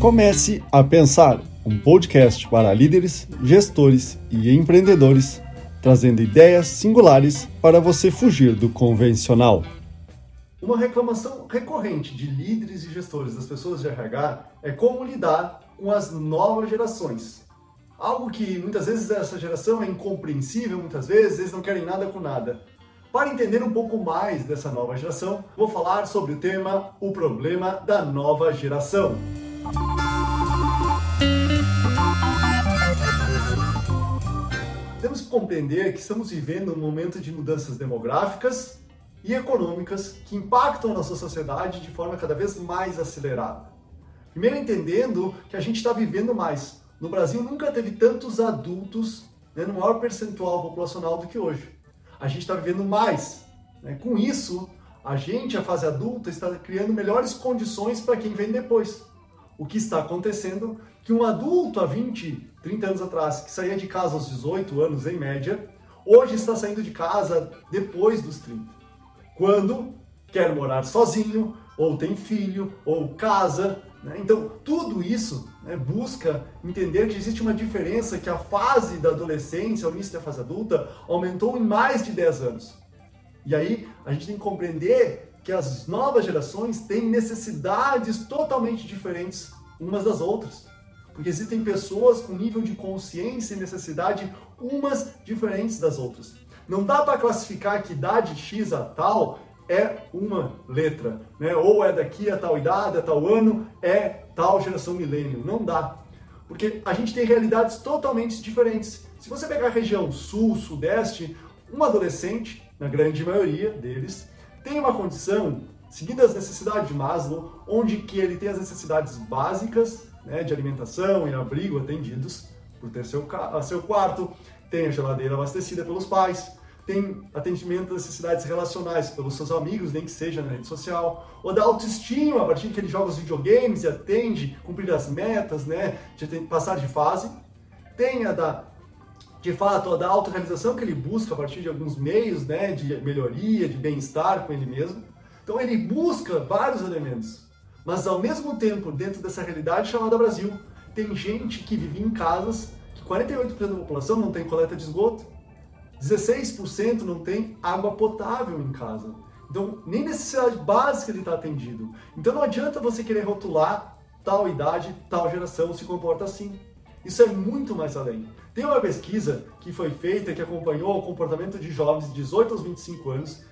Comece a Pensar, um podcast para líderes, gestores e empreendedores, trazendo ideias singulares para você fugir do convencional. Uma reclamação recorrente de líderes e gestores das pessoas de RH é como lidar com as novas gerações. Algo que muitas vezes essa geração é incompreensível, muitas vezes eles não querem nada com nada. Para entender um pouco mais dessa nova geração, vou falar sobre o tema O Problema da Nova Geração. Temos que compreender que estamos vivendo um momento de mudanças demográficas e econômicas que impactam a nossa sociedade de forma cada vez mais acelerada. Primeiro, entendendo que a gente está vivendo mais. No Brasil, nunca teve tantos adultos né, no maior percentual populacional do que hoje. A gente está vivendo mais. Né? Com isso, a gente, a fase adulta, está criando melhores condições para quem vem depois. O que está acontecendo que um adulto há 20, 30 anos atrás, que saía de casa aos 18 anos em média, hoje está saindo de casa depois dos 30. Quando quer morar sozinho, ou tem filho, ou casa. Né? Então, tudo isso né, busca entender que existe uma diferença, que a fase da adolescência, o início da fase adulta, aumentou em mais de 10 anos. E aí, a gente tem que compreender que as novas gerações têm necessidades totalmente diferentes umas das outras. Porque existem pessoas com nível de consciência e necessidade umas diferentes das outras. Não dá para classificar que idade X a tal é uma letra, né? Ou é daqui a tal idade, a tal ano, é tal geração milênio. Não dá. Porque a gente tem realidades totalmente diferentes. Se você pegar a região sul, sudeste, um adolescente, na grande maioria deles, tem uma condição, seguindo as necessidades de Maslow, onde que ele tem as necessidades básicas, né, de alimentação e abrigo atendidos por ter seu, seu quarto, tem a geladeira abastecida pelos pais, tem atendimento das necessidades relacionais pelos seus amigos, nem que seja na rede social, ou da autoestima, a partir que ele joga os videogames e atende, cumprir as metas, né, de passar de fase. Tem a da, de fato, a da autorrealização que ele busca a partir de alguns meios, né, de melhoria, de bem-estar com ele mesmo. Então ele busca vários elementos, mas ao mesmo tempo, dentro dessa realidade chamada Brasil, tem gente que vive em casas que 48% da população não tem coleta de esgoto, 16% não tem água potável em casa. Então, nem necessidade básica ele está atendido. Então, não adianta você querer rotular tal idade, tal geração se comporta assim. Isso é muito mais além. Tem uma pesquisa que foi feita que acompanhou o comportamento de jovens de 18 aos 25 anos,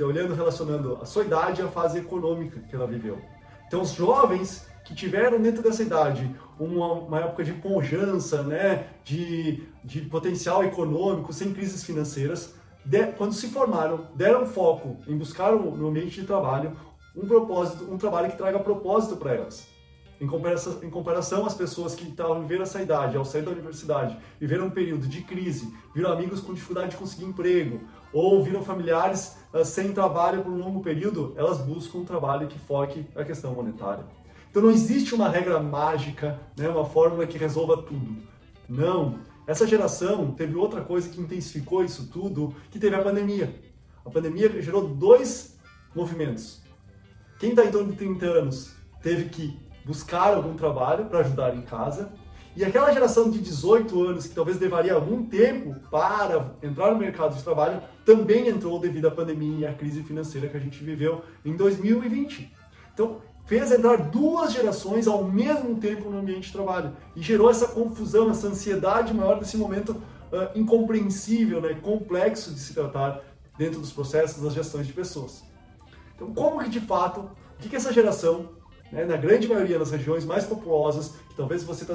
olhando, relacionando a sua idade a fase econômica que ela viveu. Então, os jovens que tiveram dentro dessa idade uma, uma época de ponjança, né, de, de potencial econômico, sem crises financeiras, de, quando se formaram, deram foco em buscar no ambiente de trabalho um propósito, um trabalho que traga propósito para elas. Em comparação, em comparação às pessoas que estavam vivendo essa idade, ao sair da universidade, viveram um período de crise, viram amigos com dificuldade de conseguir emprego, ou viram familiares uh, sem trabalho por um longo período, elas buscam um trabalho que foque a questão monetária. Então não existe uma regra mágica, né, uma fórmula que resolva tudo. Não. Essa geração teve outra coisa que intensificou isso tudo, que teve a pandemia. A pandemia gerou dois movimentos. Quem está em torno de 30 anos teve que buscar algum trabalho para ajudar em casa, e aquela geração de 18 anos, que talvez levaria algum tempo para entrar no mercado de trabalho, também entrou devido à pandemia e à crise financeira que a gente viveu em 2020. Então, fez entrar duas gerações ao mesmo tempo no ambiente de trabalho e gerou essa confusão, essa ansiedade maior desse momento uh, incompreensível, né, complexo de se tratar dentro dos processos das gestões de pessoas. Então, como que de fato, o que, que essa geração, né, na grande maioria das regiões mais populosas, que talvez você está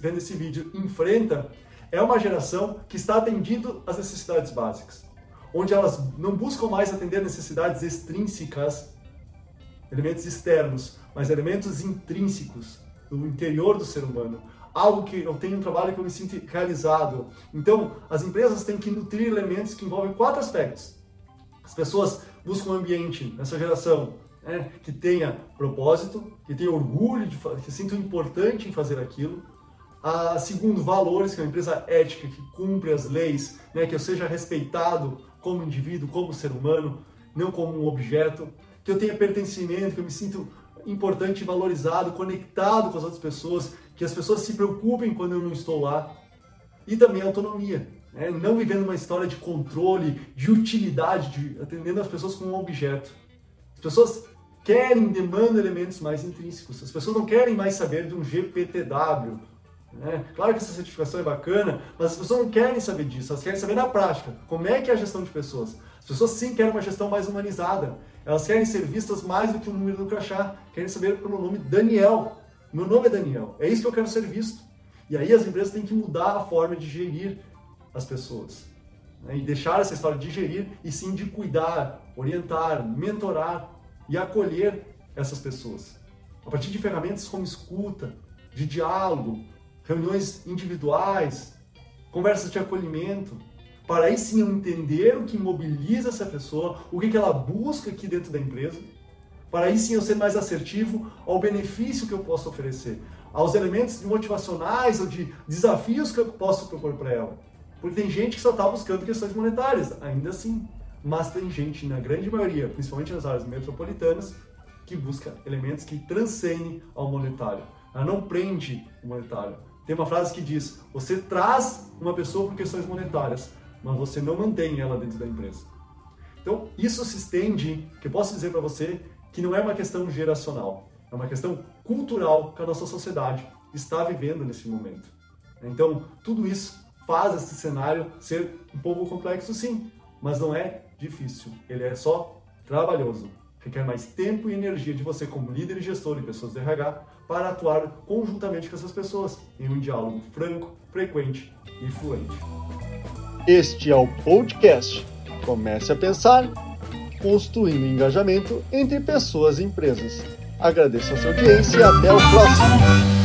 vendo esse vídeo, enfrenta, é uma geração que está atendendo às necessidades básicas, onde elas não buscam mais atender necessidades extrínsecas elementos externos, mas elementos intrínsecos do interior do ser humano. Algo que eu tenho um trabalho que eu me sinto realizado. Então, as empresas têm que nutrir elementos que envolvem quatro aspectos. As pessoas buscam um ambiente, nessa geração, né, que tenha propósito, que tenha orgulho, de, que sinta importante em fazer aquilo. A, segundo, valores, que é uma empresa ética, que cumpre as leis, né, que eu seja respeitado como indivíduo, como ser humano, não como um objeto que eu tenha pertencimento, que eu me sinto importante, valorizado, conectado com as outras pessoas, que as pessoas se preocupem quando eu não estou lá. E também autonomia. Né? Não vivendo uma história de controle, de utilidade, de atendendo as pessoas como um objeto. As pessoas querem, demandam elementos mais intrínsecos. As pessoas não querem mais saber de um GPTW. Né? Claro que essa certificação é bacana, mas as pessoas não querem saber disso, elas querem saber na prática. Como é que é a gestão de pessoas? As pessoas sim querem uma gestão mais humanizada. Elas querem ser vistas mais do que o número do crachá. Querem saber pelo nome Daniel. Meu nome é Daniel. É isso que eu quero ser visto. E aí as empresas têm que mudar a forma de gerir as pessoas. Né? E deixar essa história de gerir e sim de cuidar, orientar, mentorar e acolher essas pessoas. A partir de ferramentas como escuta, de diálogo, reuniões individuais, conversas de acolhimento, para aí sim entender o que mobiliza essa pessoa, o que ela busca aqui dentro da empresa, para aí sim eu ser mais assertivo ao benefício que eu posso oferecer, aos elementos motivacionais ou de desafios que eu posso propor para ela. Porque tem gente que só está buscando questões monetárias, ainda assim. Mas tem gente, na grande maioria, principalmente nas áreas metropolitanas, que busca elementos que transcendem ao monetário. Ela não prende o monetário. Tem uma frase que diz: você traz uma pessoa por questões monetárias, mas você não mantém ela dentro da empresa. Então, isso se estende, que eu posso dizer para você que não é uma questão geracional, é uma questão cultural que a nossa sociedade está vivendo nesse momento. Então, tudo isso faz esse cenário ser um pouco complexo, sim, mas não é difícil. Ele é só trabalhoso. Requer mais tempo e energia de você, como líder e gestor de pessoas de RH, para atuar conjuntamente com essas pessoas em um diálogo franco, frequente e fluente. Este é o podcast. Comece a pensar, construindo engajamento entre pessoas e empresas. Agradeço a sua audiência e até o próximo.